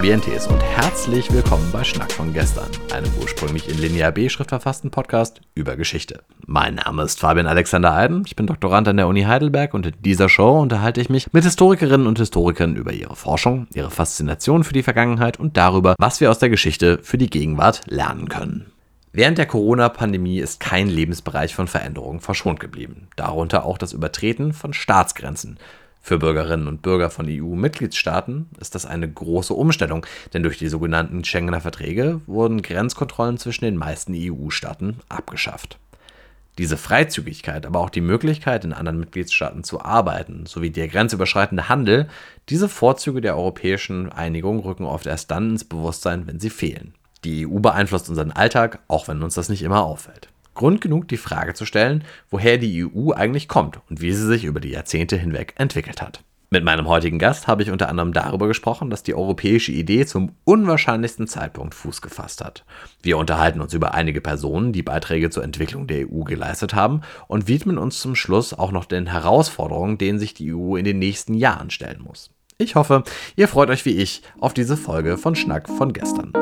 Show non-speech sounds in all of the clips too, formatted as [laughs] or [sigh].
Audientes und herzlich willkommen bei Schnack von gestern, einem ursprünglich in Linear B-Schrift verfassten Podcast über Geschichte. Mein Name ist Fabian Alexander Eiden, ich bin Doktorand an der Uni Heidelberg und in dieser Show unterhalte ich mich mit Historikerinnen und Historikern über ihre Forschung, ihre Faszination für die Vergangenheit und darüber, was wir aus der Geschichte für die Gegenwart lernen können. Während der Corona-Pandemie ist kein Lebensbereich von Veränderungen verschont geblieben, darunter auch das Übertreten von Staatsgrenzen. Für Bürgerinnen und Bürger von EU-Mitgliedstaaten ist das eine große Umstellung, denn durch die sogenannten Schengener Verträge wurden Grenzkontrollen zwischen den meisten EU-Staaten abgeschafft. Diese Freizügigkeit, aber auch die Möglichkeit, in anderen Mitgliedstaaten zu arbeiten, sowie der grenzüberschreitende Handel, diese Vorzüge der europäischen Einigung rücken oft erst dann ins Bewusstsein, wenn sie fehlen. Die EU beeinflusst unseren Alltag, auch wenn uns das nicht immer auffällt. Grund genug, die Frage zu stellen, woher die EU eigentlich kommt und wie sie sich über die Jahrzehnte hinweg entwickelt hat. Mit meinem heutigen Gast habe ich unter anderem darüber gesprochen, dass die europäische Idee zum unwahrscheinlichsten Zeitpunkt Fuß gefasst hat. Wir unterhalten uns über einige Personen, die Beiträge zur Entwicklung der EU geleistet haben und widmen uns zum Schluss auch noch den Herausforderungen, denen sich die EU in den nächsten Jahren stellen muss. Ich hoffe, ihr freut euch wie ich auf diese Folge von Schnack von gestern.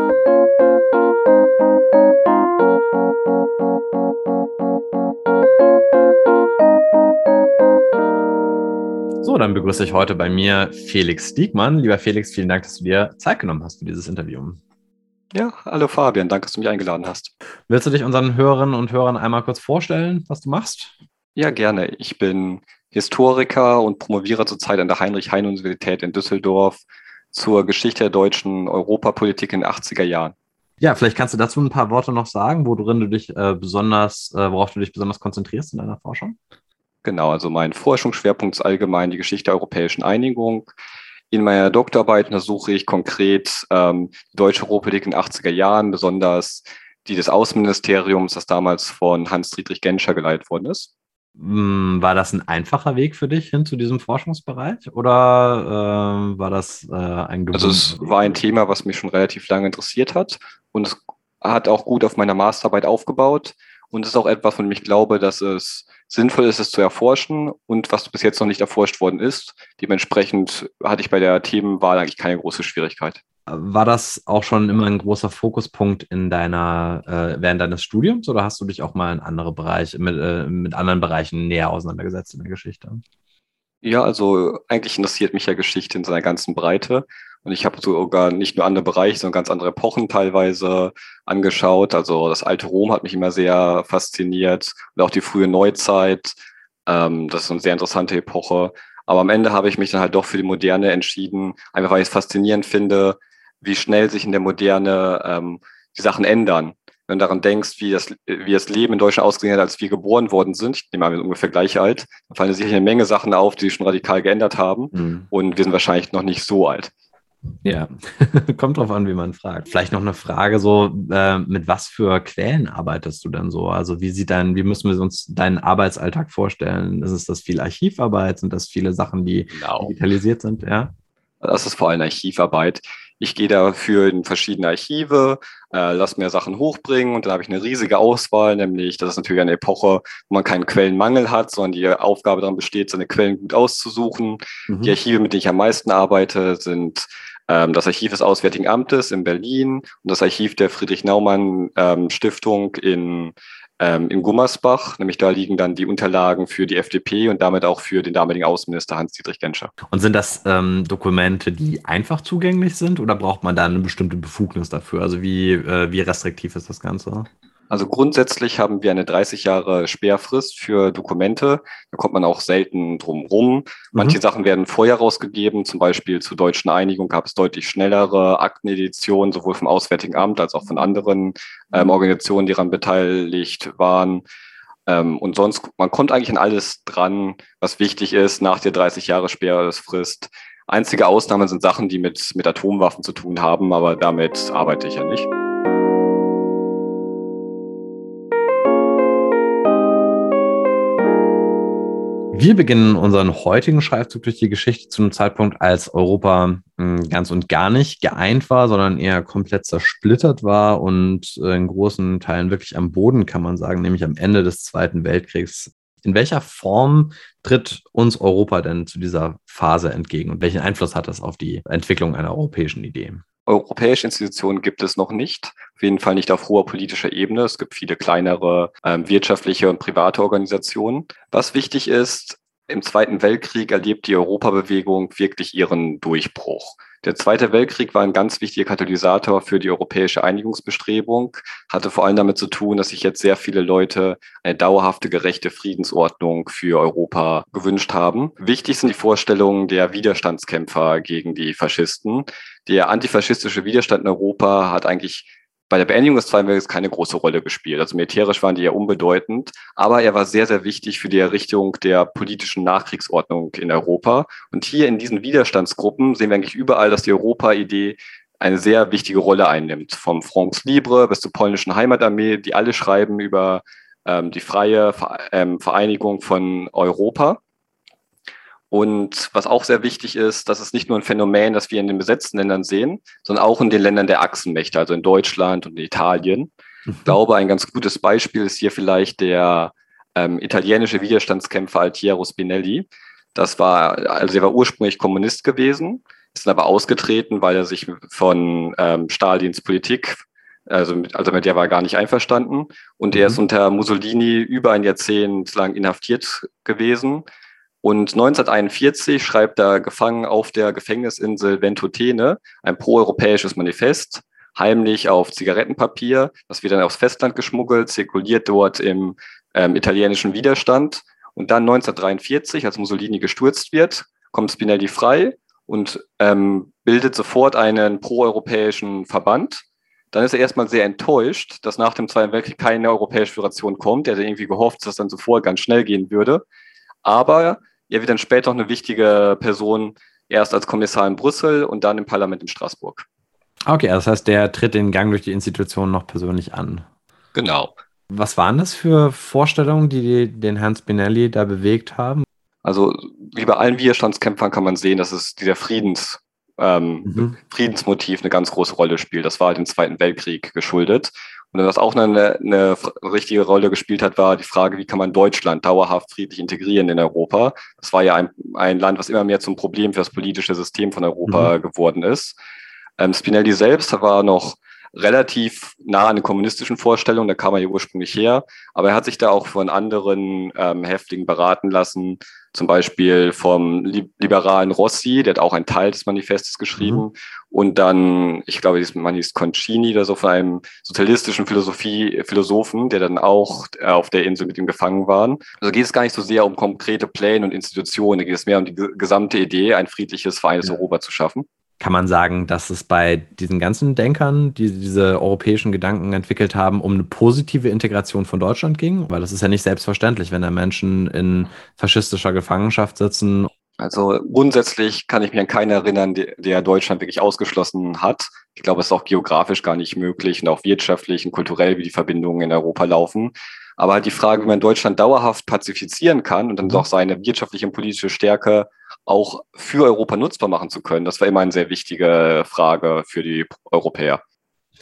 So, dann begrüße ich heute bei mir Felix Diekmann. Lieber Felix, vielen Dank, dass du dir Zeit genommen hast für dieses Interview. Ja, hallo Fabian, danke, dass du mich eingeladen hast. Willst du dich unseren Hörerinnen und Hörern einmal kurz vorstellen, was du machst? Ja, gerne. Ich bin Historiker und promoviere zurzeit an der Heinrich-Heine-Universität in Düsseldorf zur Geschichte der deutschen Europapolitik in den 80er Jahren. Ja, vielleicht kannst du dazu ein paar Worte noch sagen, worin du dich äh, besonders, äh, worauf du dich besonders konzentrierst in deiner Forschung? Genau, also mein Forschungsschwerpunkt ist allgemein die Geschichte der europäischen Einigung. In meiner Doktorarbeit untersuche ich konkret ähm, die deutsche Europapolitik in den 80er Jahren, besonders die des Außenministeriums, das damals von Hans-Dietrich Genscher geleitet worden ist. Hm, war das ein einfacher Weg für dich hin zu diesem Forschungsbereich oder äh, war das äh, ein Also es war ein Thema, was mich schon relativ lange interessiert hat und es hat auch gut auf meiner Masterarbeit aufgebaut und es ist auch etwas, von dem ich glaube, dass es sinnvoll ist, es zu erforschen und was bis jetzt noch nicht erforscht worden ist. Dementsprechend hatte ich bei der Themenwahl eigentlich keine große Schwierigkeit. War das auch schon immer ein großer Fokuspunkt in deiner, äh, während deines Studiums oder hast du dich auch mal in andere Bereiche, mit, äh, mit anderen Bereichen näher auseinandergesetzt in der Geschichte? Ja, also eigentlich interessiert mich ja Geschichte in seiner ganzen Breite. Und ich habe sogar nicht nur andere Bereiche, sondern ganz andere Epochen teilweise angeschaut. Also das alte Rom hat mich immer sehr fasziniert und auch die frühe Neuzeit. Ähm, das ist eine sehr interessante Epoche. Aber am Ende habe ich mich dann halt doch für die Moderne entschieden, einfach weil ich es faszinierend finde, wie schnell sich in der Moderne ähm, die Sachen ändern. Wenn du daran denkst, wie das, wie das Leben in Deutschland ausgesehen hat, als wir geboren worden sind, ich nehme an, wir sind ungefähr gleich alt, dann fallen sich eine Menge Sachen auf, die sich schon radikal geändert haben. Mhm. Und wir sind wahrscheinlich noch nicht so alt. Ja, [laughs] kommt drauf an, wie man fragt. Vielleicht noch eine Frage: so, äh, mit was für Quellen arbeitest du denn so? Also, wie sieht dein, wie müssen wir uns deinen Arbeitsalltag vorstellen? Ist es das viel Archivarbeit? Sind das viele Sachen, die genau. digitalisiert sind? Ja. Das ist vor allem Archivarbeit. Ich gehe dafür in verschiedene Archive, äh, lass mir Sachen hochbringen und dann habe ich eine riesige Auswahl, nämlich das ist natürlich eine Epoche, wo man keinen Quellenmangel hat, sondern die Aufgabe daran besteht, seine Quellen gut auszusuchen. Mhm. Die Archive, mit denen ich am meisten arbeite, sind ähm, das Archiv des Auswärtigen Amtes in Berlin und das Archiv der Friedrich-Naumann-Stiftung ähm, in, ähm, in Gummersbach. Nämlich da liegen dann die Unterlagen für die FDP und damit auch für den damaligen Außenminister Hans-Dietrich Genscher. Und sind das ähm, Dokumente, die einfach zugänglich sind oder braucht man da eine bestimmte Befugnis dafür? Also wie, äh, wie restriktiv ist das Ganze? Also grundsätzlich haben wir eine 30 Jahre Sperrfrist für Dokumente. Da kommt man auch selten drum rum. Manche mhm. Sachen werden vorher rausgegeben. Zum Beispiel zur deutschen Einigung gab es deutlich schnellere Akteneditionen, sowohl vom Auswärtigen Amt als auch von anderen ähm, Organisationen, die daran beteiligt waren. Ähm, und sonst, man kommt eigentlich an alles dran, was wichtig ist nach der 30 Jahre Sperrfrist. Einzige Ausnahmen sind Sachen, die mit, mit Atomwaffen zu tun haben, aber damit arbeite ich ja nicht. Wir beginnen unseren heutigen Schreibzug durch die Geschichte zu einem Zeitpunkt, als Europa hm, ganz und gar nicht geeint war, sondern eher komplett zersplittert war und äh, in großen Teilen wirklich am Boden, kann man sagen, nämlich am Ende des Zweiten Weltkriegs. In welcher Form tritt uns Europa denn zu dieser Phase entgegen und welchen Einfluss hat das auf die Entwicklung einer europäischen Idee? Europäische Institutionen gibt es noch nicht. Auf jeden Fall nicht auf hoher politischer Ebene. Es gibt viele kleinere ähm, wirtschaftliche und private Organisationen. Was wichtig ist, im Zweiten Weltkrieg erlebt die Europabewegung wirklich ihren Durchbruch. Der Zweite Weltkrieg war ein ganz wichtiger Katalysator für die europäische Einigungsbestrebung, hatte vor allem damit zu tun, dass sich jetzt sehr viele Leute eine dauerhafte, gerechte Friedensordnung für Europa gewünscht haben. Wichtig sind die Vorstellungen der Widerstandskämpfer gegen die Faschisten. Der antifaschistische Widerstand in Europa hat eigentlich bei der Beendigung des Zweiten Weltkriegs keine große Rolle gespielt. Also militärisch waren die eher unbedeutend, aber er war sehr, sehr wichtig für die Errichtung der politischen Nachkriegsordnung in Europa. Und hier in diesen Widerstandsgruppen sehen wir eigentlich überall, dass die Europa-Idee eine sehr wichtige Rolle einnimmt. Vom Francs Libre bis zur polnischen Heimatarmee, die alle schreiben über ähm, die freie ähm, Vereinigung von Europa. Und was auch sehr wichtig ist, das ist nicht nur ein Phänomen, das wir in den besetzten Ländern sehen, sondern auch in den Ländern der Achsenmächte, also in Deutschland und in Italien. Ich mhm. glaube, ein ganz gutes Beispiel ist hier vielleicht der ähm, italienische Widerstandskämpfer Altiero Spinelli. Das war, also er war ursprünglich Kommunist gewesen, ist dann aber ausgetreten, weil er sich von ähm, Stalins Politik also mit, also mit der war er gar nicht einverstanden. Und er ist mhm. unter Mussolini über ein Jahrzehnt lang inhaftiert gewesen und 1941 schreibt er gefangen auf der Gefängnisinsel Ventotene ein proeuropäisches Manifest, heimlich auf Zigarettenpapier. Das wird dann aufs Festland geschmuggelt, zirkuliert dort im ähm, italienischen Widerstand. Und dann 1943, als Mussolini gestürzt wird, kommt Spinelli frei und ähm, bildet sofort einen proeuropäischen Verband. Dann ist er erstmal sehr enttäuscht, dass nach dem Zweiten Weltkrieg keine europäische Föderation kommt. Er hatte irgendwie gehofft, dass das dann sofort ganz schnell gehen würde. Aber er wird dann später noch eine wichtige Person, erst als Kommissar in Brüssel und dann im Parlament in Straßburg. Okay, das heißt, der tritt den Gang durch die Institutionen noch persönlich an. Genau. Was waren das für Vorstellungen, die den Herrn Spinelli da bewegt haben? Also, wie bei allen Widerstandskämpfern kann man sehen, dass es dieser Friedens, ähm, mhm. Friedensmotiv eine ganz große Rolle spielt. Das war halt im Zweiten Weltkrieg geschuldet. Und was auch eine, eine richtige Rolle gespielt hat, war die Frage, wie kann man Deutschland dauerhaft friedlich integrieren in Europa? Das war ja ein, ein Land, was immer mehr zum Problem für das politische System von Europa mhm. geworden ist. Ähm, Spinelli selbst war noch relativ nah an den kommunistischen Vorstellungen, da kam er ja ursprünglich her, aber er hat sich da auch von anderen ähm, Häftlingen beraten lassen, zum Beispiel vom liberalen Rossi, der hat auch einen Teil des Manifestes geschrieben, mhm. und dann, ich glaube, dieses Mann hieß Concini oder so, von einem sozialistischen Philosophie, Philosophen, der dann auch auf der Insel mit ihm gefangen waren. Also geht es gar nicht so sehr um konkrete Pläne und Institutionen, geht es mehr um die gesamte Idee, ein friedliches, vereines ja. Europa zu schaffen kann man sagen, dass es bei diesen ganzen Denkern, die diese europäischen Gedanken entwickelt haben, um eine positive Integration von Deutschland ging? Weil das ist ja nicht selbstverständlich, wenn da Menschen in faschistischer Gefangenschaft sitzen. Also grundsätzlich kann ich mich an keinen erinnern, der Deutschland wirklich ausgeschlossen hat. Ich glaube, es ist auch geografisch gar nicht möglich und auch wirtschaftlich und kulturell, wie die Verbindungen in Europa laufen. Aber halt die Frage, wie man Deutschland dauerhaft pazifizieren kann und dann doch seine wirtschaftliche und politische Stärke auch für Europa nutzbar machen zu können, das war immer eine sehr wichtige Frage für die Europäer.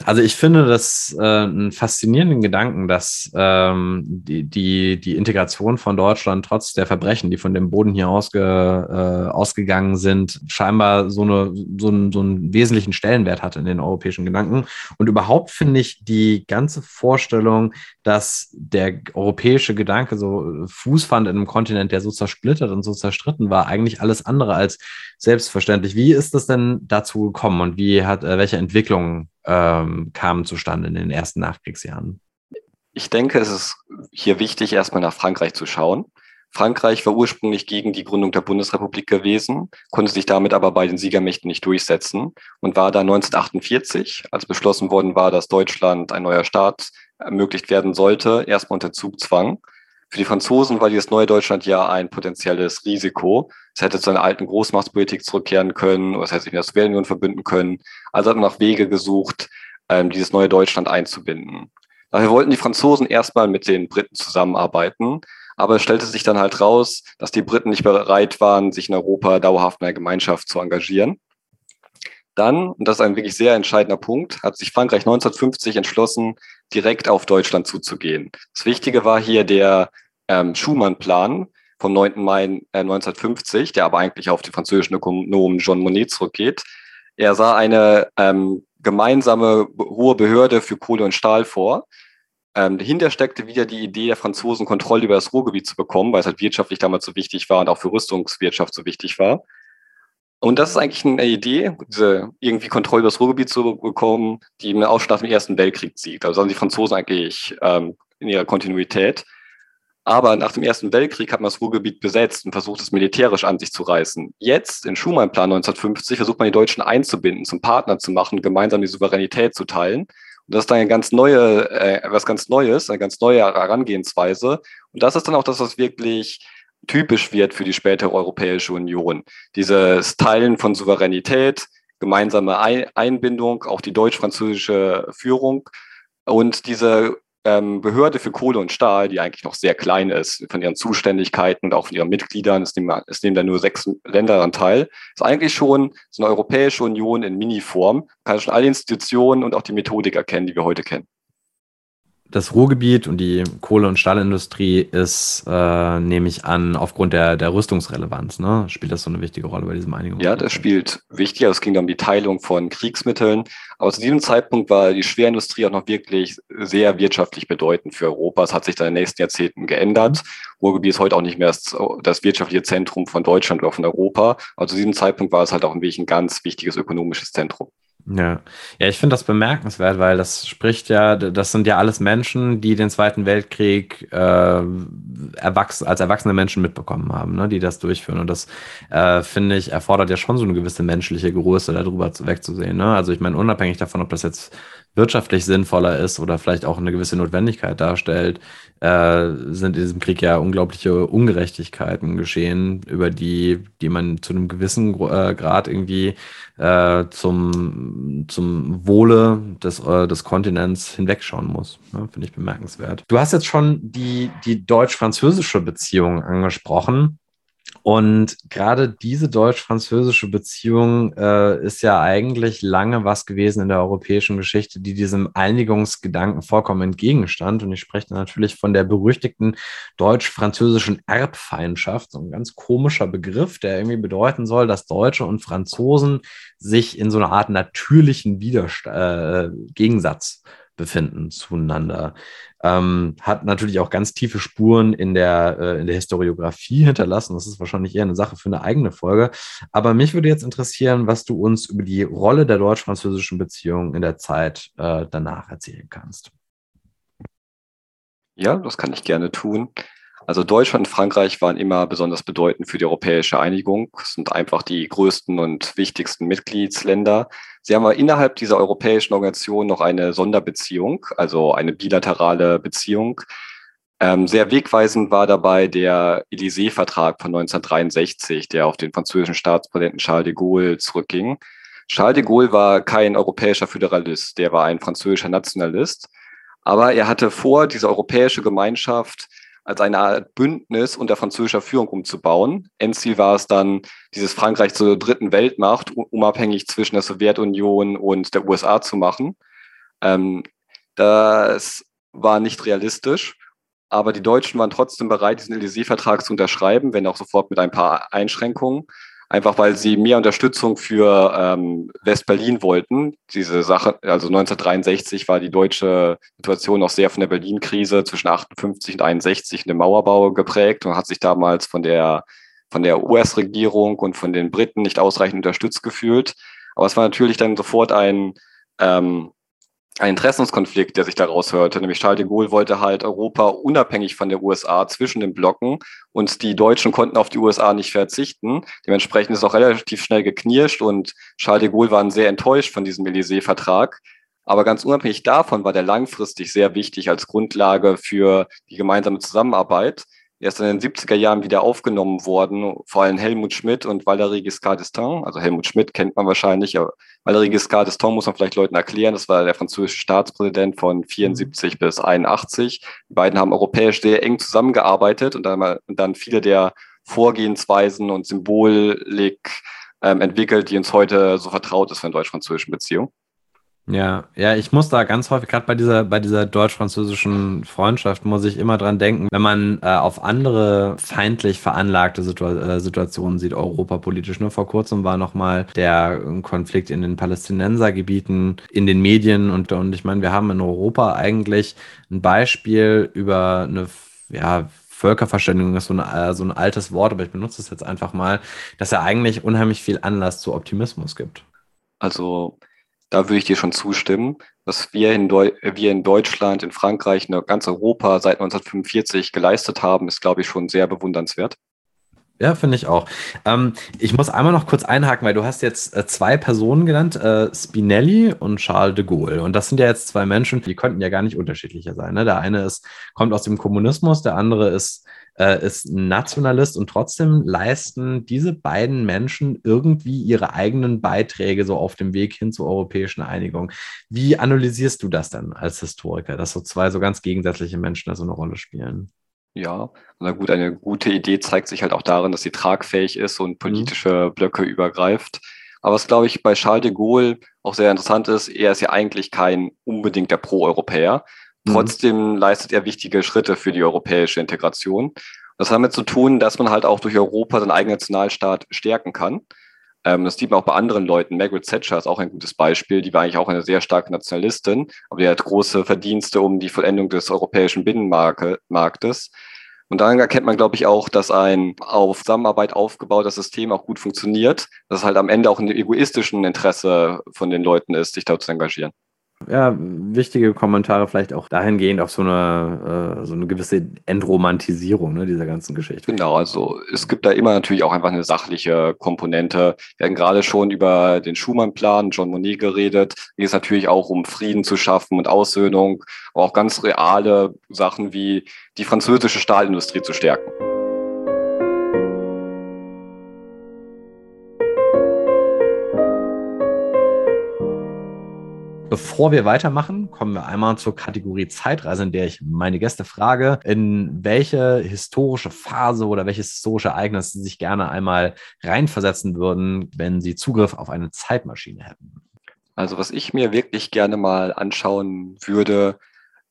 Also ich finde das äh, einen faszinierenden Gedanken, dass ähm, die, die, die Integration von Deutschland trotz der Verbrechen, die von dem Boden hier ausge, äh, ausgegangen sind, scheinbar so, eine, so, einen, so einen wesentlichen Stellenwert hat in den europäischen Gedanken. Und überhaupt finde ich die ganze Vorstellung, dass der europäische Gedanke so Fuß fand in einem Kontinent, der so zersplittert und so zerstritten war, eigentlich alles andere als selbstverständlich. Wie ist das denn dazu gekommen und wie hat, äh, welche Entwicklungen ähm, kamen zustande in den ersten Nachkriegsjahren? Ich denke, es ist hier wichtig, erstmal nach Frankreich zu schauen. Frankreich war ursprünglich gegen die Gründung der Bundesrepublik gewesen, konnte sich damit aber bei den Siegermächten nicht durchsetzen und war dann 1948, als beschlossen worden war, dass Deutschland ein neuer Staat ermöglicht werden sollte, erstmal unter Zugzwang. Für die Franzosen war dieses neue Deutschland ja ein potenzielles Risiko. Es hätte zu einer alten Großmachtspolitik zurückkehren können oder es hätte sich mit der Sowjetunion verbünden können. Also hat man nach Wege gesucht, ähm, dieses neue Deutschland einzubinden. Daher wollten die Franzosen erstmal mit den Briten zusammenarbeiten. Aber es stellte sich dann halt raus, dass die Briten nicht bereit waren, sich in Europa dauerhaft in der Gemeinschaft zu engagieren. Dann, und das ist ein wirklich sehr entscheidender Punkt, hat sich Frankreich 1950 entschlossen, direkt auf Deutschland zuzugehen. Das Wichtige war hier der ähm, Schumann-Plan vom 9. Mai äh, 1950, der aber eigentlich auf den französischen Ökonomen Jean Monnet zurückgeht. Er sah eine ähm, gemeinsame hohe Behörde für Kohle und Stahl vor. Ähm, dahinter steckte wieder die Idee der Franzosen, Kontrolle über das Ruhrgebiet zu bekommen, weil es halt wirtschaftlich damals so wichtig war und auch für Rüstungswirtschaft so wichtig war. Und das ist eigentlich eine Idee, diese irgendwie Kontrolle über das Ruhrgebiet zu bekommen, die im Ausschnitt nach dem Ersten Weltkrieg sieht. Also haben die Franzosen eigentlich ähm, in ihrer Kontinuität. Aber nach dem Ersten Weltkrieg hat man das Ruhrgebiet besetzt und versucht, es militärisch an sich zu reißen. Jetzt, in Schumann-Plan 1950, versucht man die Deutschen einzubinden, zum Partner zu machen, gemeinsam die Souveränität zu teilen. Und das ist dann eine ganz neue, äh, was ganz Neues, eine ganz neue Herangehensweise. Und das ist dann auch das, was wirklich typisch wird für die spätere Europäische Union. Dieses Teilen von Souveränität, gemeinsame Einbindung, auch die deutsch-französische Führung und diese ähm, Behörde für Kohle und Stahl, die eigentlich noch sehr klein ist, von ihren Zuständigkeiten und auch von ihren Mitgliedern, es nehmen, es nehmen da nur sechs Länder daran teil, ist eigentlich schon so eine Europäische Union in Miniform, kann schon alle Institutionen und auch die Methodik erkennen, die wir heute kennen das Ruhrgebiet und die Kohle- und Stahlindustrie ist, äh, nehme ich an, aufgrund der, der Rüstungsrelevanz, ne? Spielt das so eine wichtige Rolle bei diesem Einigung? Ja, das spielt wichtig. Also es ging um die Teilung von Kriegsmitteln. Aber zu diesem Zeitpunkt war die Schwerindustrie auch noch wirklich sehr wirtschaftlich bedeutend für Europa. Es hat sich dann in den nächsten Jahrzehnten geändert. Ruhrgebiet ist heute auch nicht mehr das, das wirtschaftliche Zentrum von Deutschland oder von Europa. Aber zu diesem Zeitpunkt war es halt auch ein ganz wichtiges ökonomisches Zentrum. Ja, ja, ich finde das bemerkenswert, weil das spricht ja, das sind ja alles Menschen, die den Zweiten Weltkrieg äh, erwachs als erwachsene Menschen mitbekommen haben, ne, die das durchführen. Und das äh, finde ich erfordert ja schon so eine gewisse menschliche Größe, darüber wegzusehen. Ne? Also ich meine, unabhängig davon, ob das jetzt wirtschaftlich sinnvoller ist oder vielleicht auch eine gewisse Notwendigkeit darstellt, äh, sind in diesem Krieg ja unglaubliche Ungerechtigkeiten geschehen, über die, die man zu einem gewissen äh, Grad irgendwie äh, zum, zum Wohle des, äh, des Kontinents hinwegschauen muss. Ja, Finde ich bemerkenswert. Du hast jetzt schon die, die deutsch-französische Beziehung angesprochen. Und gerade diese deutsch-französische Beziehung äh, ist ja eigentlich lange was gewesen in der europäischen Geschichte, die diesem Einigungsgedanken vollkommen entgegenstand. Und ich spreche natürlich von der berüchtigten deutsch-französischen Erbfeindschaft, so ein ganz komischer Begriff, der irgendwie bedeuten soll, dass Deutsche und Franzosen sich in so einer Art natürlichen Widerstand, äh, Gegensatz befinden zueinander. Ähm, hat natürlich auch ganz tiefe Spuren in der, äh, in der Historiografie hinterlassen. Das ist wahrscheinlich eher eine Sache für eine eigene Folge. Aber mich würde jetzt interessieren, was du uns über die Rolle der deutsch-französischen Beziehung in der Zeit äh, danach erzählen kannst. Ja, das kann ich gerne tun. Also Deutschland und Frankreich waren immer besonders bedeutend für die europäische Einigung, das sind einfach die größten und wichtigsten Mitgliedsländer. Sie haben aber innerhalb dieser europäischen Organisation noch eine Sonderbeziehung, also eine bilaterale Beziehung. Ähm, sehr wegweisend war dabei der Élysée-Vertrag von 1963, der auf den französischen Staatspräsidenten Charles de Gaulle zurückging. Charles de Gaulle war kein europäischer Föderalist, der war ein französischer Nationalist. Aber er hatte vor, diese europäische Gemeinschaft als eine Art Bündnis unter französischer Führung umzubauen. Endziel war es dann, dieses Frankreich zur dritten Weltmacht, unabhängig zwischen der Sowjetunion und der USA zu machen. Ähm, das war nicht realistisch, aber die Deutschen waren trotzdem bereit, diesen Élysée-Vertrag zu unterschreiben, wenn auch sofort mit ein paar Einschränkungen einfach weil sie mehr Unterstützung für ähm, West-Berlin wollten. Diese Sache, also 1963 war die deutsche Situation noch sehr von der Berlin-Krise zwischen 58 und 61 in dem Mauerbau geprägt und hat sich damals von der, von der US-Regierung und von den Briten nicht ausreichend unterstützt gefühlt. Aber es war natürlich dann sofort ein, ähm, ein Interessenskonflikt, der sich daraus hörte. Nämlich Charles de Gaulle wollte halt Europa unabhängig von der USA zwischen den Blocken und die Deutschen konnten auf die USA nicht verzichten. Dementsprechend ist auch relativ schnell geknirscht und Charles de Gaulle waren sehr enttäuscht von diesem Élysée-Vertrag. Aber ganz unabhängig davon war der langfristig sehr wichtig als Grundlage für die gemeinsame Zusammenarbeit erst in den 70er Jahren wieder aufgenommen worden, vor allem Helmut Schmidt und Valéry Giscard d'Estaing. Also Helmut Schmidt kennt man wahrscheinlich, Valéry Giscard d'Estaing muss man vielleicht Leuten erklären. Das war der französische Staatspräsident von 74 mhm. bis 81. Die beiden haben europäisch sehr eng zusammengearbeitet und dann, dann viele der Vorgehensweisen und Symbolik ähm, entwickelt, die uns heute so vertraut ist von deutsch-französischen Beziehungen. Ja, ja, ich muss da ganz häufig, gerade bei dieser, bei dieser deutsch-französischen Freundschaft, muss ich immer dran denken, wenn man äh, auf andere feindlich veranlagte Situa äh, Situationen sieht, europapolitisch. Ne? Vor kurzem war nochmal der äh, Konflikt in den Palästinensergebieten, in den Medien und, und ich meine, wir haben in Europa eigentlich ein Beispiel über eine, ja, Völkerverständigung ist so, eine, äh, so ein altes Wort, aber ich benutze es jetzt einfach mal, dass er eigentlich unheimlich viel Anlass zu Optimismus gibt. Also da würde ich dir schon zustimmen. Was wir in, Deu wir in Deutschland, in Frankreich, in ganz Europa seit 1945 geleistet haben, ist, glaube ich, schon sehr bewundernswert. Ja, finde ich auch. Ähm, ich muss einmal noch kurz einhaken, weil du hast jetzt äh, zwei Personen genannt, äh, Spinelli und Charles de Gaulle. Und das sind ja jetzt zwei Menschen, die könnten ja gar nicht unterschiedlicher sein. Ne? Der eine ist, kommt aus dem Kommunismus, der andere ist äh, ist Nationalist und trotzdem leisten diese beiden Menschen irgendwie ihre eigenen Beiträge so auf dem Weg hin zur europäischen Einigung. Wie analysierst du das denn als Historiker, dass so zwei so ganz gegensätzliche Menschen da so eine Rolle spielen? Ja, na gut, eine gute Idee zeigt sich halt auch darin, dass sie tragfähig ist und politische Blöcke übergreift. Aber was, glaube ich, bei Charles de Gaulle auch sehr interessant ist, er ist ja eigentlich kein unbedingter Pro-Europäer. Mhm. Trotzdem leistet er wichtige Schritte für die europäische Integration. Das hat damit zu tun, dass man halt auch durch Europa seinen eigenen Nationalstaat stärken kann. Ähm, das sieht man auch bei anderen Leuten. Margaret Thatcher ist auch ein gutes Beispiel. Die war eigentlich auch eine sehr starke Nationalistin, aber die hat große Verdienste um die Vollendung des europäischen Binnenmarktes. Und daran erkennt man, glaube ich, auch, dass ein auf Zusammenarbeit aufgebautes System auch gut funktioniert, dass es halt am Ende auch in dem egoistischen Interesse von den Leuten ist, sich dort zu engagieren ja, wichtige Kommentare vielleicht auch dahingehend auf so eine, äh, so eine gewisse Entromantisierung ne, dieser ganzen Geschichte. Genau, also es gibt da immer natürlich auch einfach eine sachliche Komponente. Wir haben gerade schon über den Schumann-Plan, John Monnet geredet. Hier ist natürlich auch um Frieden zu schaffen und Aussöhnung, aber auch ganz reale Sachen wie die französische Stahlindustrie zu stärken. Bevor wir weitermachen, kommen wir einmal zur Kategorie Zeitreise, in der ich meine Gäste frage, in welche historische Phase oder welches historische Ereignis sie sich gerne einmal reinversetzen würden, wenn sie Zugriff auf eine Zeitmaschine hätten. Also was ich mir wirklich gerne mal anschauen würde,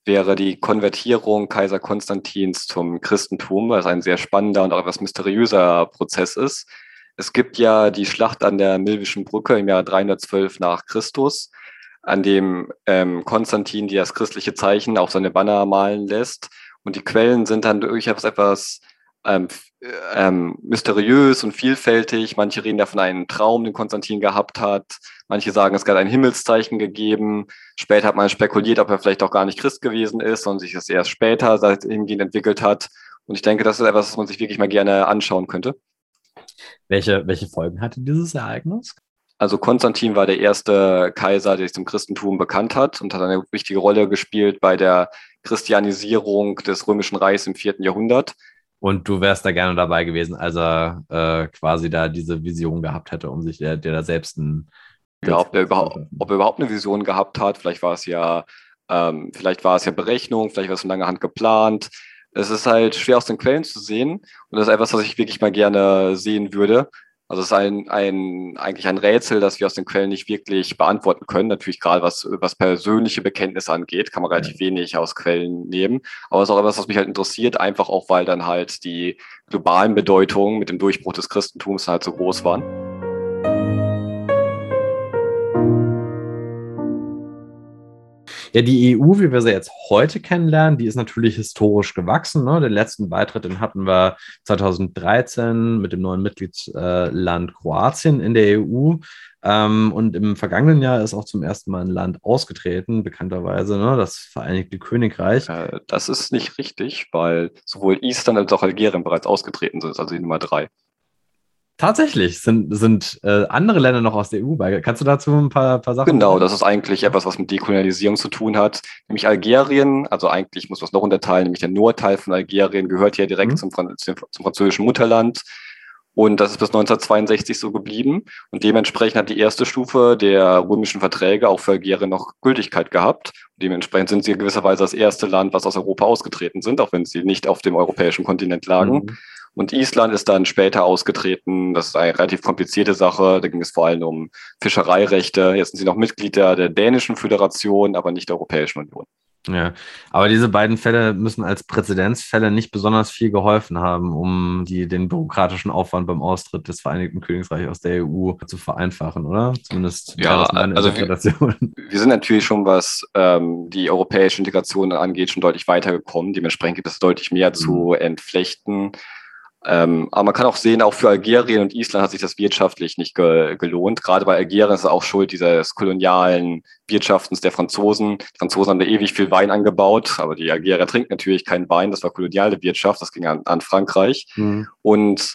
wäre die Konvertierung Kaiser Konstantins zum Christentum, was ein sehr spannender und auch etwas mysteriöser Prozess ist. Es gibt ja die Schlacht an der Milwischen Brücke im Jahr 312 nach Christus an dem ähm, Konstantin das christliche Zeichen auf seine Banner malen lässt. Und die Quellen sind dann durchaus etwas ähm, ähm, mysteriös und vielfältig. Manche reden davon einen Traum, den Konstantin gehabt hat. Manche sagen, es gab ein Himmelszeichen gegeben. Später hat man spekuliert, ob er vielleicht auch gar nicht Christ gewesen ist und sich das erst später hingehend entwickelt hat. Und ich denke, das ist etwas, was man sich wirklich mal gerne anschauen könnte. Welche, welche Folgen hatte dieses Ereignis? Also Konstantin war der erste Kaiser, der sich zum Christentum bekannt hat und hat eine wichtige Rolle gespielt bei der Christianisierung des Römischen Reichs im vierten Jahrhundert. Und du wärst da gerne dabei gewesen, als er äh, quasi da diese Vision gehabt hätte, um sich der, der da selbst ein. Ja, ob er, überhaupt, ob er überhaupt eine Vision gehabt hat, vielleicht war es ja, ähm, vielleicht war es ja Berechnung, vielleicht war es von langer Hand geplant. Es ist halt schwer aus den Quellen zu sehen und das ist etwas, was ich wirklich mal gerne sehen würde. Also es ist ein, ein, eigentlich ein Rätsel, das wir aus den Quellen nicht wirklich beantworten können. Natürlich gerade was, was persönliche Bekenntnisse angeht, kann man relativ wenig aus Quellen nehmen. Aber es ist auch etwas, was mich halt interessiert, einfach auch, weil dann halt die globalen Bedeutungen mit dem Durchbruch des Christentums halt so groß waren. Ja, die EU, wie wir sie jetzt heute kennenlernen, die ist natürlich historisch gewachsen. Ne? Den letzten Beitritt, den hatten wir 2013 mit dem neuen Mitgliedsland Kroatien in der EU. Ähm, und im vergangenen Jahr ist auch zum ersten Mal ein Land ausgetreten, bekannterweise, ne? das Vereinigte Königreich. Äh, das ist nicht richtig, weil sowohl Island als auch Algerien bereits ausgetreten sind, also die Nummer drei. Tatsächlich sind, sind äh, andere Länder noch aus der EU bei. Kannst du dazu ein paar, paar Sachen Genau, sagen? das ist eigentlich etwas, was mit Dekolonialisierung zu tun hat. Nämlich Algerien, also eigentlich muss man es noch unterteilen, nämlich der Nordteil von Algerien gehört ja direkt mhm. zum, zum, französischen Mutterland. Und das ist bis 1962 so geblieben. Und dementsprechend hat die erste Stufe der römischen Verträge auch für Algerien noch Gültigkeit gehabt. Und dementsprechend sind sie in gewisser Weise das erste Land, was aus Europa ausgetreten sind, auch wenn sie nicht auf dem europäischen Kontinent lagen. Mhm. Und Island ist dann später ausgetreten. Das ist eine relativ komplizierte Sache. Da ging es vor allem um Fischereirechte. Jetzt sind sie noch Mitglied der dänischen Föderation, aber nicht der Europäischen Union. Ja, aber diese beiden Fälle müssen als Präzedenzfälle nicht besonders viel geholfen haben, um die, den bürokratischen Aufwand beim Austritt des Vereinigten Königreichs aus der EU zu vereinfachen, oder? Zumindest ja, also wir, wir, sind natürlich schon, was ähm, die europäische Integration angeht, schon deutlich weitergekommen. Dementsprechend gibt es deutlich mehr mhm. zu entflechten. Ähm, aber man kann auch sehen, auch für Algerien und Island hat sich das wirtschaftlich nicht ge gelohnt. Gerade bei Algerien ist es auch Schuld dieses kolonialen Wirtschaftens der Franzosen. Die Franzosen haben da ewig viel Wein angebaut, aber die Algerier trinken natürlich keinen Wein. Das war koloniale Wirtschaft, das ging an, an Frankreich. Mhm. Und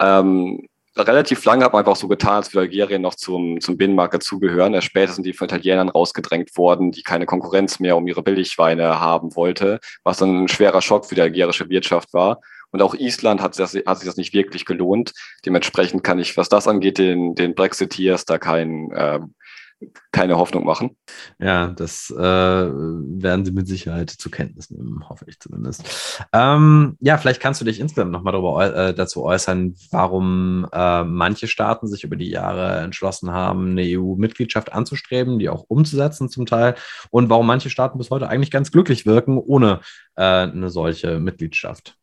ähm, relativ lange hat man einfach so getan, als würde Algerien noch zum, zum Binnenmarkt dazugehören. Erst später sind die von Italienern rausgedrängt worden, die keine Konkurrenz mehr um ihre Billigweine haben wollte, was dann ein schwerer Schock für die algerische Wirtschaft war. Und auch Island hat, das, hat sich das nicht wirklich gelohnt. Dementsprechend kann ich, was das angeht, den, den Brexiteers da kein, äh, keine Hoffnung machen. Ja, das äh, werden sie mit Sicherheit zur Kenntnis nehmen, hoffe ich zumindest. Ähm, ja, vielleicht kannst du dich insgesamt nochmal äh, dazu äußern, warum äh, manche Staaten sich über die Jahre entschlossen haben, eine EU-Mitgliedschaft anzustreben, die auch umzusetzen zum Teil, und warum manche Staaten bis heute eigentlich ganz glücklich wirken ohne äh, eine solche Mitgliedschaft.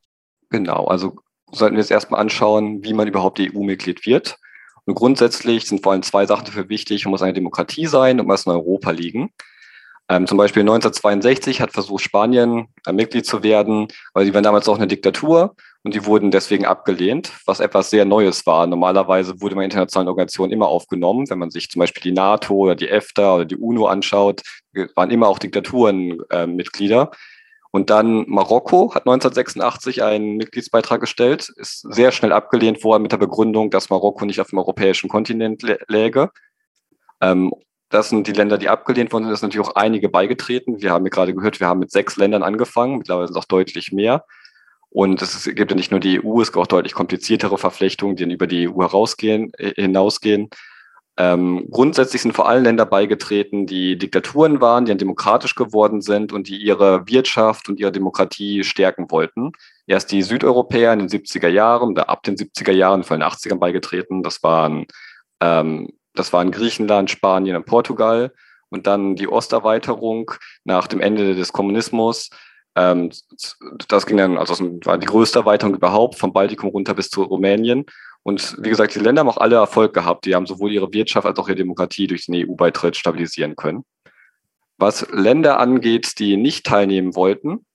Genau, also sollten wir jetzt erstmal anschauen, wie man überhaupt EU-Mitglied wird. Und grundsätzlich sind vor allem zwei Sachen dafür wichtig. Man muss eine Demokratie sein und man muss in Europa liegen. Ähm, zum Beispiel 1962 hat versucht, Spanien ein Mitglied zu werden, weil sie waren damals auch eine Diktatur und die wurden deswegen abgelehnt, was etwas sehr Neues war. Normalerweise wurde man internationalen Organisationen immer aufgenommen. Wenn man sich zum Beispiel die NATO oder die EFTA oder die UNO anschaut, waren immer auch Diktaturen äh, Mitglieder. Und dann Marokko hat 1986 einen Mitgliedsbeitrag gestellt, ist sehr schnell abgelehnt worden mit der Begründung, dass Marokko nicht auf dem europäischen Kontinent läge. Ähm, das sind die Länder, die abgelehnt worden sind. Es sind natürlich auch einige beigetreten. Wir haben ja gerade gehört, wir haben mit sechs Ländern angefangen, mittlerweile sind es auch deutlich mehr. Und es gibt ja nicht nur die EU, es gibt auch deutlich kompliziertere Verflechtungen, die über die EU äh, hinausgehen. Ähm, grundsätzlich sind vor allem Länder beigetreten, die Diktaturen waren, die dann demokratisch geworden sind und die ihre Wirtschaft und ihre Demokratie stärken wollten. Erst die Südeuropäer in den 70er Jahren oder ab den 70er Jahren, vor den 80ern beigetreten. Das waren, ähm, das waren Griechenland, Spanien und Portugal. Und dann die Osterweiterung nach dem Ende des Kommunismus. Ähm, das ging dann, also das war die größte Erweiterung überhaupt, vom Baltikum runter bis zu Rumänien. Und wie gesagt, die Länder haben auch alle Erfolg gehabt. Die haben sowohl ihre Wirtschaft als auch ihre Demokratie durch den EU-Beitritt stabilisieren können. Was Länder angeht, die nicht teilnehmen wollten,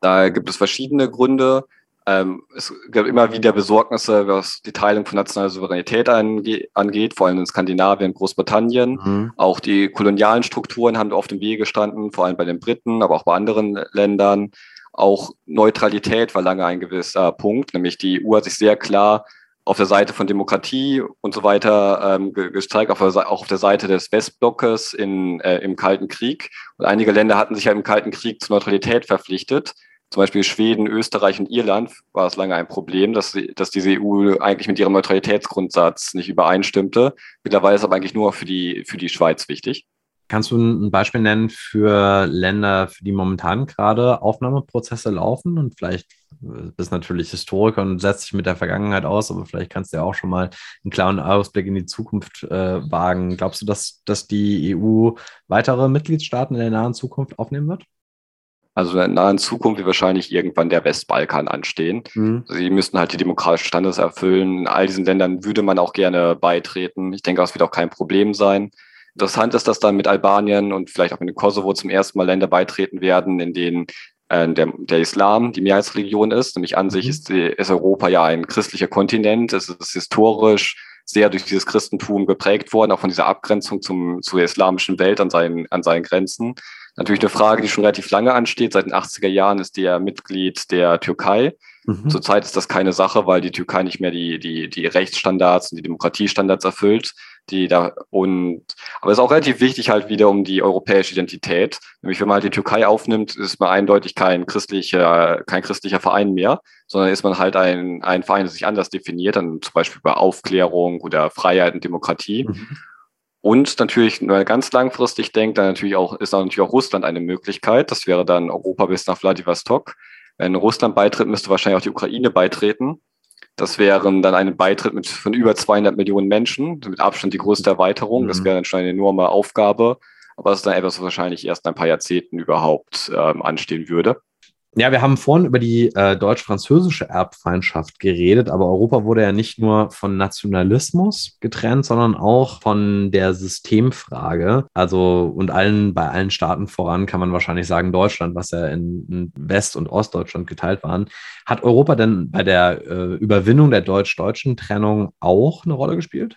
da gibt es verschiedene Gründe. Ähm, es gibt immer wieder Besorgnisse, was die Teilung von nationaler Souveränität ange angeht, vor allem in Skandinavien, Großbritannien. Mhm. Auch die kolonialen Strukturen haben oft im Wege gestanden, vor allem bei den Briten, aber auch bei anderen Ländern. Auch Neutralität war lange ein gewisser Punkt, nämlich die EU hat sich sehr klar auf der Seite von Demokratie und so weiter ähm, gestreikt, auch auf der Seite des Westblockes in, äh, im Kalten Krieg. Und einige Länder hatten sich ja im Kalten Krieg zur Neutralität verpflichtet. Zum Beispiel Schweden, Österreich und Irland war es lange ein Problem, dass, dass diese EU eigentlich mit ihrem Neutralitätsgrundsatz nicht übereinstimmte. Mittlerweile ist aber eigentlich nur für die, für die Schweiz wichtig. Kannst du ein Beispiel nennen für Länder, für die momentan gerade Aufnahmeprozesse laufen? Und vielleicht äh, bist natürlich Historiker und setzt dich mit der Vergangenheit aus, aber vielleicht kannst du ja auch schon mal einen klaren Ausblick in die Zukunft äh, wagen. Glaubst du, dass, dass die EU weitere Mitgliedstaaten in der nahen Zukunft aufnehmen wird? Also in der nahen Zukunft wird wahrscheinlich irgendwann der Westbalkan anstehen. Mhm. Sie müssten halt die demokratischen Standards erfüllen. In all diesen Ländern würde man auch gerne beitreten. Ich denke, das wird auch kein Problem sein. Interessant ist, dass dann mit Albanien und vielleicht auch mit dem Kosovo zum ersten Mal Länder beitreten werden, in denen äh, der, der, Islam die Mehrheitsreligion ist. Nämlich an mhm. sich ist, die, ist Europa ja ein christlicher Kontinent. Es ist historisch sehr durch dieses Christentum geprägt worden, auch von dieser Abgrenzung zum, zur islamischen Welt an seinen, an seinen Grenzen. Natürlich eine Frage, die schon relativ lange ansteht. Seit den 80er Jahren ist der Mitglied der Türkei. Mhm. Zurzeit ist das keine Sache, weil die Türkei nicht mehr die, die, die Rechtsstandards und die Demokratiestandards erfüllt. Die da, und, aber es ist auch relativ wichtig halt wieder um die europäische Identität. Nämlich, wenn man halt die Türkei aufnimmt, ist man eindeutig kein christlicher, kein christlicher Verein mehr, sondern ist man halt ein, ein Verein, der sich anders definiert, dann zum Beispiel bei Aufklärung oder Freiheit und Demokratie. Mhm. Und natürlich, wenn man ganz langfristig denkt, dann natürlich auch, ist dann natürlich auch Russland eine Möglichkeit. Das wäre dann Europa bis nach Vladivostok. Wenn Russland beitritt, müsste wahrscheinlich auch die Ukraine beitreten. Das wären dann ein Beitritt mit, von über 200 Millionen Menschen, mit Abstand die größte Erweiterung. Mhm. Das wäre dann schon eine enorme Aufgabe. Aber das ist dann etwas, was wahrscheinlich erst in ein paar Jahrzehnten überhaupt ähm, anstehen würde. Ja, wir haben vorhin über die äh, deutsch-französische Erbfeindschaft geredet, aber Europa wurde ja nicht nur von Nationalismus getrennt, sondern auch von der Systemfrage. Also und allen bei allen Staaten voran kann man wahrscheinlich sagen Deutschland, was ja in, in West- und Ostdeutschland geteilt waren. Hat Europa denn bei der äh, Überwindung der deutsch-deutschen Trennung auch eine Rolle gespielt?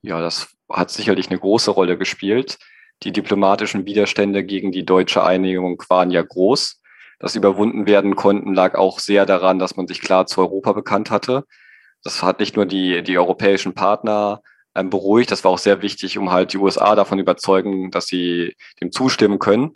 Ja, das hat sicherlich eine große Rolle gespielt. Die diplomatischen Widerstände gegen die deutsche Einigung waren ja groß das überwunden werden konnten, lag auch sehr daran, dass man sich klar zu Europa bekannt hatte. Das hat nicht nur die, die europäischen Partner ähm, beruhigt, das war auch sehr wichtig, um halt die USA davon überzeugen, dass sie dem zustimmen können.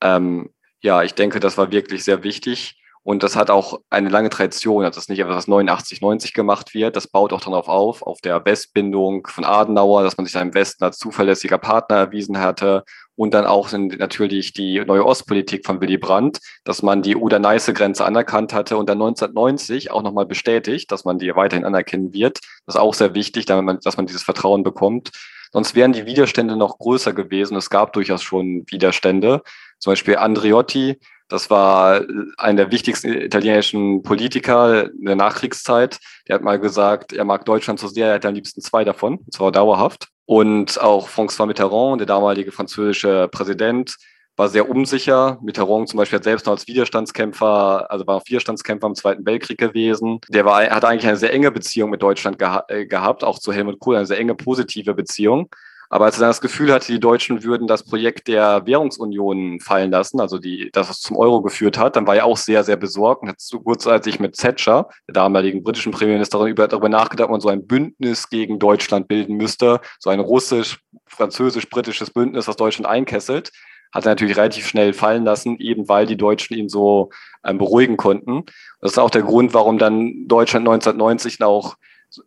Ähm, ja, ich denke, das war wirklich sehr wichtig. Und das hat auch eine lange Tradition. Das ist nicht etwas, was 89, 90 gemacht wird. Das baut auch darauf auf, auf der Westbindung von Adenauer, dass man sich im Westen als zuverlässiger Partner erwiesen hatte. Und dann auch natürlich die neue Ostpolitik von Willy Brandt, dass man die Oder-Neiße-Grenze anerkannt hatte und dann 1990 auch nochmal bestätigt, dass man die weiterhin anerkennen wird. Das ist auch sehr wichtig, damit man, dass man dieses Vertrauen bekommt. Sonst wären die Widerstände noch größer gewesen. Es gab durchaus schon Widerstände. Zum Beispiel Andriotti, das war einer der wichtigsten italienischen Politiker in der Nachkriegszeit. Der hat mal gesagt, er mag Deutschland so sehr, er hätte am liebsten zwei davon, und zwar dauerhaft. Und auch François Mitterrand, der damalige französische Präsident, war sehr unsicher. Mitterrand zum Beispiel hat selbst noch als Widerstandskämpfer, also war auch Widerstandskämpfer im Zweiten Weltkrieg gewesen. Der war, hat eigentlich eine sehr enge Beziehung mit Deutschland geha äh, gehabt, auch zu Helmut Kohl, eine sehr enge positive Beziehung. Aber als er dann das Gefühl hatte, die Deutschen würden das Projekt der Währungsunion fallen lassen, also die, das was zum Euro geführt hat, dann war er auch sehr, sehr besorgt und hat so kurzzeitig mit Thatcher, der damaligen britischen Premierministerin, über, darüber nachgedacht, ob man so ein Bündnis gegen Deutschland bilden müsste, so ein russisch, französisch-britisches Bündnis, das Deutschland einkesselt. Hat er natürlich relativ schnell fallen lassen, eben weil die Deutschen ihn so ähm, beruhigen konnten. Das ist auch der Grund, warum dann Deutschland 1990 auch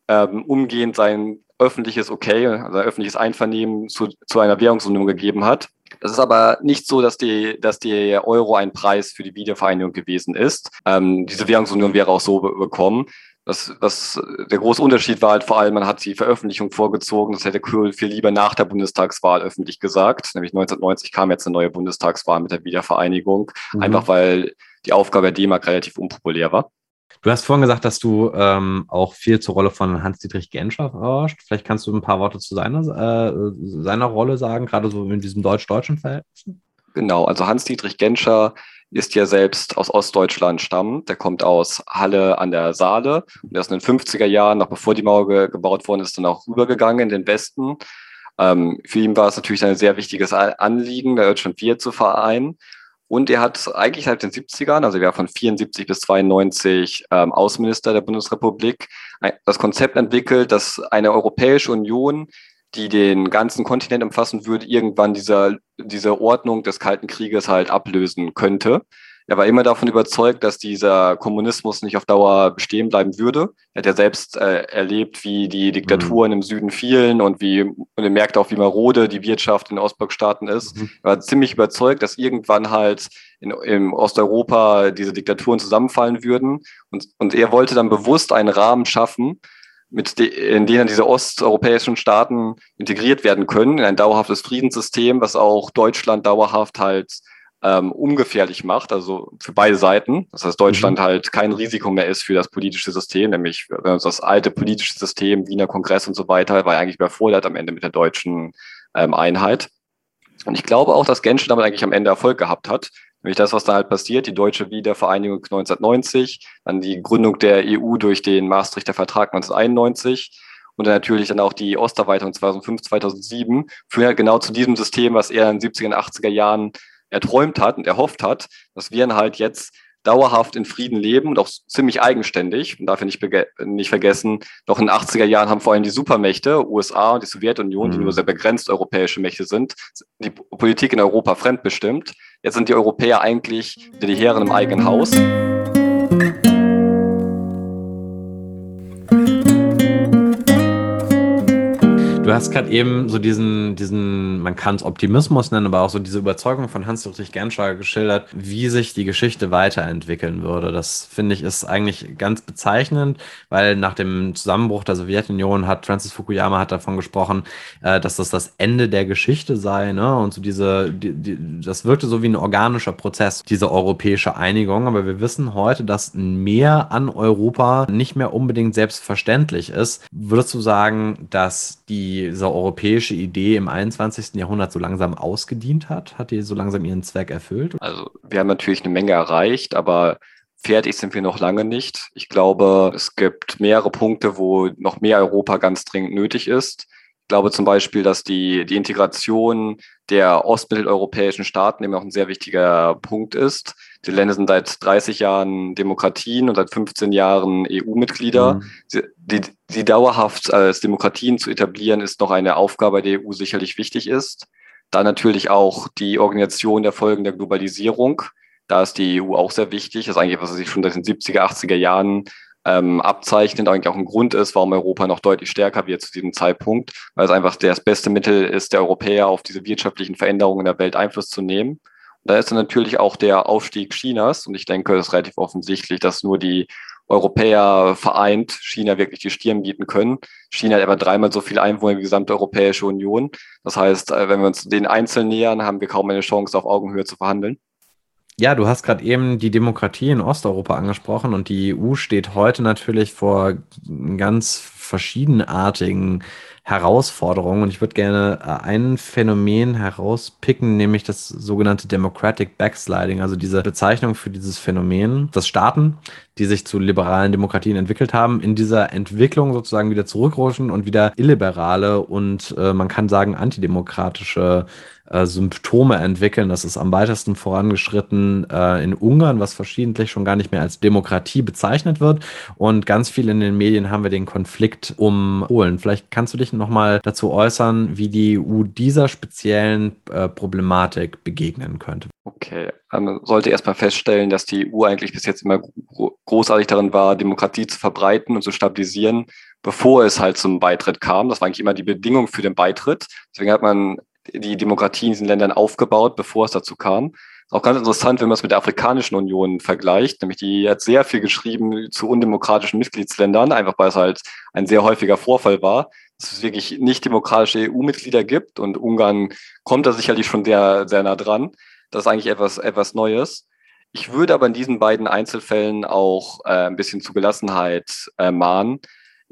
ähm, umgehend sein öffentliches Okay, also öffentliches Einvernehmen zu, zu einer Währungsunion gegeben hat. Es ist aber nicht so, dass, die, dass der Euro ein Preis für die Wiedervereinigung gewesen ist. Ähm, diese Währungsunion wäre auch so bekommen. Das, das, der große Unterschied war halt vor allem, man hat die Veröffentlichung vorgezogen. Das hätte Kohl viel lieber nach der Bundestagswahl öffentlich gesagt. Nämlich 1990 kam jetzt eine neue Bundestagswahl mit der Wiedervereinigung. Mhm. Einfach weil die Aufgabe der D-Mark relativ unpopulär war. Du hast vorhin gesagt, dass du ähm, auch viel zur Rolle von Hans-Dietrich Genscher forscht. Vielleicht kannst du ein paar Worte zu seiner, äh, seiner Rolle sagen, gerade so in diesem deutsch-deutschen Verhältnis. Genau, also Hans-Dietrich Genscher ist ja selbst aus Ostdeutschland stammt. Der kommt aus Halle an der Saale. Und ist in den 50er Jahren, noch bevor die Mauer ge gebaut worden ist, dann auch rübergegangen in den Westen. Ähm, für ihn war es natürlich ein sehr wichtiges Anliegen, der Deutschland 4 zu vereinen. Und er hat eigentlich seit den 70ern, also er war von 74 bis 92 ähm, Außenminister der Bundesrepublik, das Konzept entwickelt, dass eine Europäische Union, die den ganzen Kontinent umfassen würde, irgendwann dieser, diese Ordnung des Kalten Krieges halt ablösen könnte. Er war immer davon überzeugt, dass dieser Kommunismus nicht auf Dauer bestehen bleiben würde. Er hat ja selbst äh, erlebt, wie die Diktaturen mhm. im Süden fielen und wie, und er merkte auch, wie marode die Wirtschaft in Ostblockstaaten ist. Mhm. Er war ziemlich überzeugt, dass irgendwann halt in, in Osteuropa diese Diktaturen zusammenfallen würden. Und, und er wollte dann bewusst einen Rahmen schaffen, mit de, in denen diese osteuropäischen Staaten integriert werden können, in ein dauerhaftes Friedenssystem, was auch Deutschland dauerhaft halt ähm, ungefährlich macht, also für beide Seiten. Das heißt, Deutschland mhm. halt kein Risiko mehr ist für das politische System, nämlich das alte politische System, Wiener Kongress und so weiter, war eigentlich überfordert am Ende mit der deutschen ähm, Einheit. Und ich glaube auch, dass Genscher damit eigentlich am Ende Erfolg gehabt hat. Nämlich das, was da halt passiert, die deutsche Wiedervereinigung 1990, dann die Gründung der EU durch den Maastrichter Vertrag 1991 und dann natürlich dann auch die Osterweiterung 2005, 2007 führen halt genau zu diesem System, was er in den 70er und 80er Jahren erträumt hat und erhofft hat, dass wir halt jetzt dauerhaft in Frieden leben und auch ziemlich eigenständig. Und darf ich nicht, nicht vergessen, noch in den 80er Jahren haben vor allem die Supermächte, USA und die Sowjetunion, mhm. die nur sehr begrenzt europäische Mächte sind, die Politik in Europa fremdbestimmt. Jetzt sind die Europäer eigentlich die Herren im eigenen Haus. Du hast gerade eben so diesen, diesen, man kann es Optimismus nennen, aber auch so diese Überzeugung von Hans-Dietrich Genscher geschildert, wie sich die Geschichte weiterentwickeln würde. Das finde ich ist eigentlich ganz bezeichnend, weil nach dem Zusammenbruch der Sowjetunion hat Francis Fukuyama hat davon gesprochen, äh, dass das das Ende der Geschichte sei, ne? Und so diese, die, die, das wirkte so wie ein organischer Prozess, diese europäische Einigung. Aber wir wissen heute, dass mehr an Europa nicht mehr unbedingt selbstverständlich ist. Würdest du sagen, dass diese europäische Idee im 21. Jahrhundert so langsam ausgedient hat? Hat die so langsam ihren Zweck erfüllt? Also wir haben natürlich eine Menge erreicht, aber fertig sind wir noch lange nicht. Ich glaube, es gibt mehrere Punkte, wo noch mehr Europa ganz dringend nötig ist. Ich glaube zum Beispiel, dass die, die Integration der ostmitteleuropäischen Staaten eben auch ein sehr wichtiger Punkt ist. Die Länder sind seit 30 Jahren Demokratien und seit 15 Jahren EU-Mitglieder. Mhm. Die, die dauerhaft als Demokratien zu etablieren, ist noch eine Aufgabe, die der EU sicherlich wichtig ist. Dann natürlich auch die Organisation der Folgen der Globalisierung. Da ist die EU auch sehr wichtig. Das ist eigentlich, was sich schon seit den 70er, 80er Jahren ähm, abzeichnet, eigentlich auch ein Grund ist, warum Europa noch deutlich stärker wird zu diesem Zeitpunkt, weil es einfach das beste Mittel ist, der Europäer auf diese wirtschaftlichen Veränderungen in der Welt Einfluss zu nehmen. Und da ist dann natürlich auch der Aufstieg Chinas und ich denke, es ist relativ offensichtlich, dass nur die Europäer vereint China wirklich die Stirn bieten können. China hat etwa dreimal so viele Einwohner wie die gesamte Europäische Union. Das heißt, äh, wenn wir uns den Einzelnen nähern, haben wir kaum eine Chance, auf Augenhöhe zu verhandeln. Ja, du hast gerade eben die Demokratie in Osteuropa angesprochen und die EU steht heute natürlich vor ganz verschiedenartigen Herausforderungen. Und ich würde gerne äh, ein Phänomen herauspicken, nämlich das sogenannte Democratic Backsliding, also diese Bezeichnung für dieses Phänomen, dass Staaten, die sich zu liberalen Demokratien entwickelt haben, in dieser Entwicklung sozusagen wieder zurückrutschen und wieder illiberale und äh, man kann sagen antidemokratische äh, Symptome entwickeln. Das ist am weitesten vorangeschritten äh, in Ungarn, was verschiedentlich schon gar nicht mehr als Demokratie bezeichnet wird. Und ganz viel in den Medien haben wir den Konflikt um Polen. Vielleicht kannst du dich nochmal dazu äußern, wie die EU dieser speziellen äh, Problematik begegnen könnte. Okay, man sollte erstmal feststellen, dass die EU eigentlich bis jetzt immer großartig darin war, Demokratie zu verbreiten und zu stabilisieren, bevor es halt zum Beitritt kam. Das war eigentlich immer die Bedingung für den Beitritt. Deswegen hat man die Demokratie in diesen Ländern aufgebaut, bevor es dazu kam. Auch ganz interessant, wenn man es mit der Afrikanischen Union vergleicht, nämlich die hat sehr viel geschrieben zu undemokratischen Mitgliedsländern, einfach weil es halt ein sehr häufiger Vorfall war, dass es wirklich nicht demokratische EU-Mitglieder gibt und Ungarn kommt da sicherlich schon sehr, sehr nah dran. Das ist eigentlich etwas, etwas Neues. Ich würde aber in diesen beiden Einzelfällen auch äh, ein bisschen zu Gelassenheit äh, mahnen.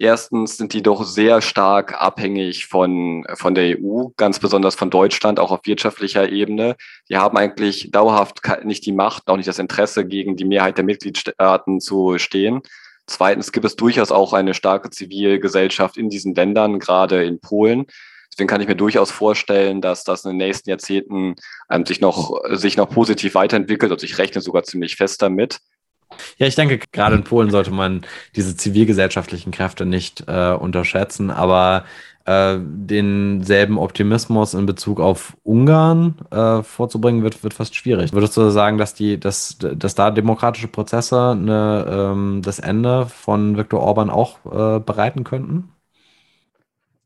Erstens sind die doch sehr stark abhängig von, von der EU, ganz besonders von Deutschland, auch auf wirtschaftlicher Ebene. Die haben eigentlich dauerhaft nicht die Macht, auch nicht das Interesse, gegen die Mehrheit der Mitgliedstaaten zu stehen. Zweitens gibt es durchaus auch eine starke Zivilgesellschaft in diesen Ländern, gerade in Polen. Deswegen kann ich mir durchaus vorstellen, dass das in den nächsten Jahrzehnten ähm, sich, noch, sich noch positiv weiterentwickelt. Also ich rechne sogar ziemlich fest damit. Ja, ich denke, gerade in Polen sollte man diese zivilgesellschaftlichen Kräfte nicht äh, unterschätzen, aber äh, denselben Optimismus in Bezug auf Ungarn äh, vorzubringen, wird, wird fast schwierig. Würdest du sagen, dass, die, dass, dass da demokratische Prozesse eine, ähm, das Ende von Viktor Orban auch äh, bereiten könnten?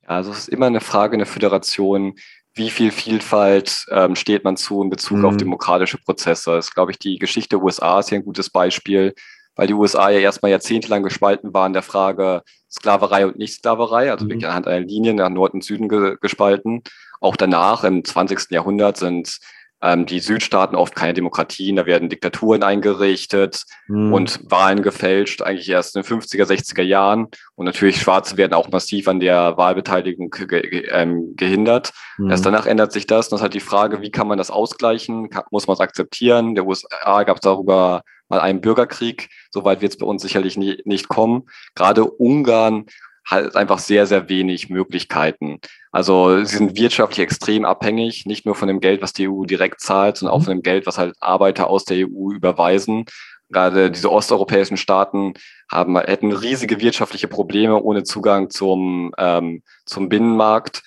Also es ist immer eine Frage eine Föderation, wie viel Vielfalt ähm, steht man zu in Bezug mhm. auf demokratische Prozesse. Das ist, glaube ich, die Geschichte der USA ist hier ein gutes Beispiel, weil die USA ja erstmal jahrzehntelang gespalten waren der Frage Sklaverei und Nicht-Sklaverei, also mhm. wirklich anhand einer Linie nach Nord und Süden ge gespalten. Auch danach, im 20. Jahrhundert, sind ähm, die Südstaaten oft keine Demokratien, da werden Diktaturen eingerichtet mhm. und Wahlen gefälscht, eigentlich erst in den 50er, 60er Jahren. Und natürlich Schwarze werden auch massiv an der Wahlbeteiligung ge ähm, gehindert. Mhm. Erst danach ändert sich das. Und das ist halt die Frage, wie kann man das ausgleichen? Kann, muss man es akzeptieren? Der USA gab es darüber mal einen Bürgerkrieg. Soweit wird es bei uns sicherlich nie, nicht kommen. Gerade Ungarn halt einfach sehr, sehr wenig Möglichkeiten. Also sie sind wirtschaftlich extrem abhängig, nicht nur von dem Geld, was die EU direkt zahlt, sondern auch mhm. von dem Geld, was halt Arbeiter aus der EU überweisen. Gerade diese osteuropäischen Staaten haben, hätten riesige wirtschaftliche Probleme ohne Zugang zum, ähm, zum Binnenmarkt.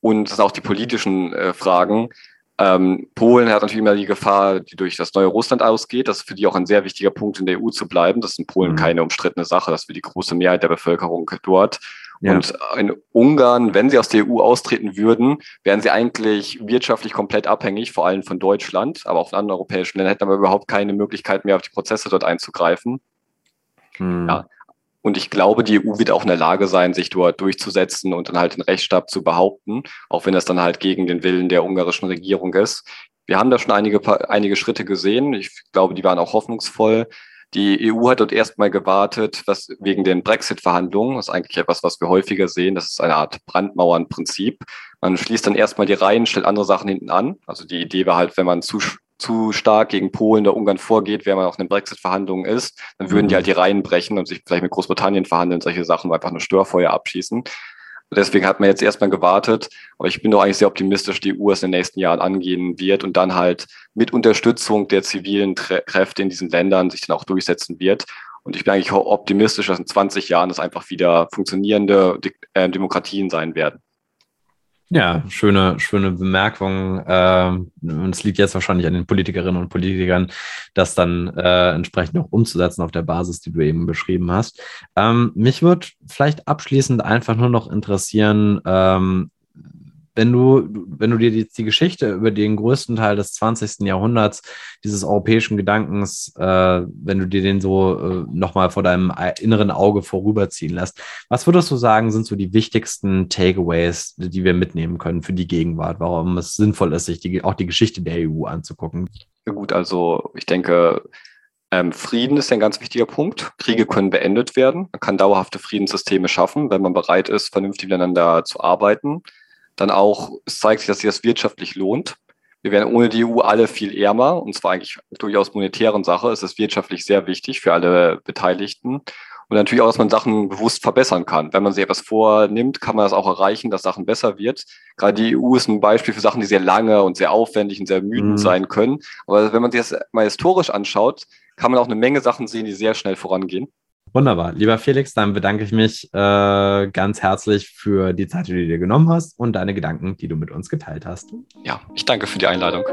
Und das sind auch die politischen äh, Fragen. Ähm, Polen hat natürlich immer die Gefahr, die durch das neue Russland ausgeht. Das ist für die auch ein sehr wichtiger Punkt, in der EU zu bleiben. Das ist in Polen mhm. keine umstrittene Sache. Das ist für die große Mehrheit der Bevölkerung dort. Ja. Und in Ungarn, wenn sie aus der EU austreten würden, wären sie eigentlich wirtschaftlich komplett abhängig, vor allem von Deutschland, aber auch von anderen europäischen Ländern hätten aber überhaupt keine Möglichkeit mehr auf die Prozesse dort einzugreifen. Hm. Ja. Und ich glaube, die EU wird auch in der Lage sein, sich dort durchzusetzen und dann halt den Rechtsstaat zu behaupten, auch wenn das dann halt gegen den Willen der ungarischen Regierung ist. Wir haben da schon einige, einige Schritte gesehen. Ich glaube, die waren auch hoffnungsvoll. Die EU hat dort erstmal gewartet, was wegen den Brexit-Verhandlungen, das ist eigentlich etwas, was wir häufiger sehen, das ist eine Art Brandmauernprinzip. Man schließt dann erstmal die Reihen, stellt andere Sachen hinten an. Also die Idee war halt, wenn man zu, zu stark gegen Polen oder Ungarn vorgeht, wenn man auf den Brexit-Verhandlungen ist, dann würden die halt die Reihen brechen und sich vielleicht mit Großbritannien verhandeln, solche Sachen, einfach eine Störfeuer abschießen. Deswegen hat man jetzt erstmal gewartet. Aber ich bin doch eigentlich sehr optimistisch, die EU es in den nächsten Jahren angehen wird und dann halt mit Unterstützung der zivilen Kräfte in diesen Ländern sich dann auch durchsetzen wird. Und ich bin eigentlich optimistisch, dass in 20 Jahren es einfach wieder funktionierende äh, Demokratien sein werden. Ja, schöne, schöne Bemerkung. Ähm, und es liegt jetzt wahrscheinlich an den Politikerinnen und Politikern, das dann äh, entsprechend noch umzusetzen auf der Basis, die du eben beschrieben hast. Ähm, mich würde vielleicht abschließend einfach nur noch interessieren, ähm, wenn du, wenn du dir die, die Geschichte über den größten Teil des 20. Jahrhunderts, dieses europäischen Gedankens, äh, wenn du dir den so äh, nochmal vor deinem inneren Auge vorüberziehen lässt, was würdest du sagen, sind so die wichtigsten Takeaways, die wir mitnehmen können für die Gegenwart, warum es sinnvoll ist, sich die, auch die Geschichte der EU anzugucken? Ja gut, also ich denke, ähm, Frieden ist ein ganz wichtiger Punkt. Kriege können beendet werden. Man kann dauerhafte Friedenssysteme schaffen, wenn man bereit ist, vernünftig miteinander zu arbeiten dann auch, es zeigt sich, dass sich das wirtschaftlich lohnt. Wir wären ohne die EU alle viel ärmer, und zwar eigentlich durchaus monetären Sache. Es ist wirtschaftlich sehr wichtig für alle Beteiligten. Und natürlich auch, dass man Sachen bewusst verbessern kann. Wenn man sich etwas vornimmt, kann man das auch erreichen, dass Sachen besser wird. Gerade die EU ist ein Beispiel für Sachen, die sehr lange und sehr aufwendig und sehr müdend mhm. sein können. Aber wenn man sich das mal historisch anschaut, kann man auch eine Menge Sachen sehen, die sehr schnell vorangehen. Wunderbar. Lieber Felix, dann bedanke ich mich äh, ganz herzlich für die Zeit, die du dir genommen hast und deine Gedanken, die du mit uns geteilt hast. Ja, ich danke für die Einladung.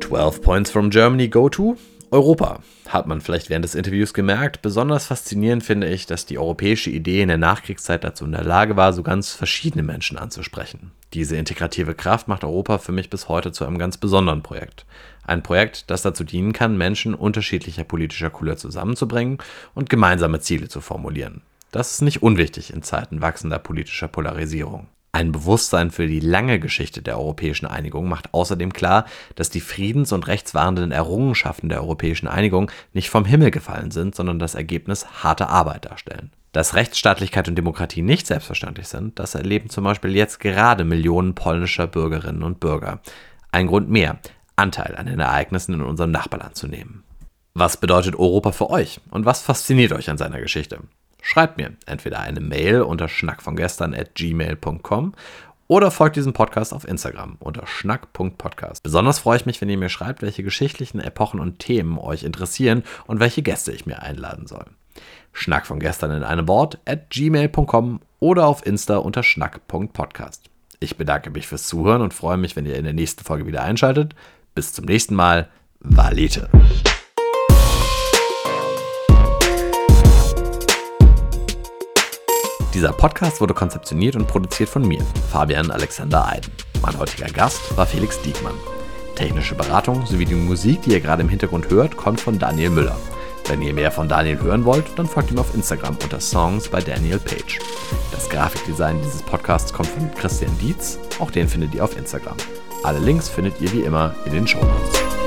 Twelve Points from Germany go to Europa hat man vielleicht während des Interviews gemerkt. Besonders faszinierend finde ich, dass die europäische Idee in der Nachkriegszeit dazu in der Lage war, so ganz verschiedene Menschen anzusprechen. Diese integrative Kraft macht Europa für mich bis heute zu einem ganz besonderen Projekt. Ein Projekt, das dazu dienen kann, Menschen unterschiedlicher politischer Couleur zusammenzubringen und gemeinsame Ziele zu formulieren. Das ist nicht unwichtig in Zeiten wachsender politischer Polarisierung. Ein Bewusstsein für die lange Geschichte der europäischen Einigung macht außerdem klar, dass die friedens- und rechtswahrenden Errungenschaften der europäischen Einigung nicht vom Himmel gefallen sind, sondern das Ergebnis harter Arbeit darstellen. Dass Rechtsstaatlichkeit und Demokratie nicht selbstverständlich sind, das erleben zum Beispiel jetzt gerade Millionen polnischer Bürgerinnen und Bürger. Ein Grund mehr, Anteil an den Ereignissen in unserem Nachbarland zu nehmen. Was bedeutet Europa für euch und was fasziniert euch an seiner Geschichte? Schreibt mir entweder eine Mail unter schnackvongestern at gmail.com oder folgt diesem Podcast auf Instagram unter schnack.podcast. Besonders freue ich mich, wenn ihr mir schreibt, welche geschichtlichen Epochen und Themen euch interessieren und welche Gäste ich mir einladen soll. Schnack von gestern in einem Wort at gmail.com oder auf Insta unter schnack.podcast. Ich bedanke mich fürs Zuhören und freue mich, wenn ihr in der nächsten Folge wieder einschaltet. Bis zum nächsten Mal. Valete. Dieser Podcast wurde konzeptioniert und produziert von mir, Fabian Alexander Eiden. Mein heutiger Gast war Felix Diekmann. Technische Beratung sowie die Musik, die ihr gerade im Hintergrund hört, kommt von Daniel Müller. Wenn ihr mehr von Daniel hören wollt, dann folgt ihm auf Instagram unter Songs bei Daniel Page. Das Grafikdesign dieses Podcasts kommt von Christian Dietz, auch den findet ihr auf Instagram. Alle Links findet ihr wie immer in den Show Notes.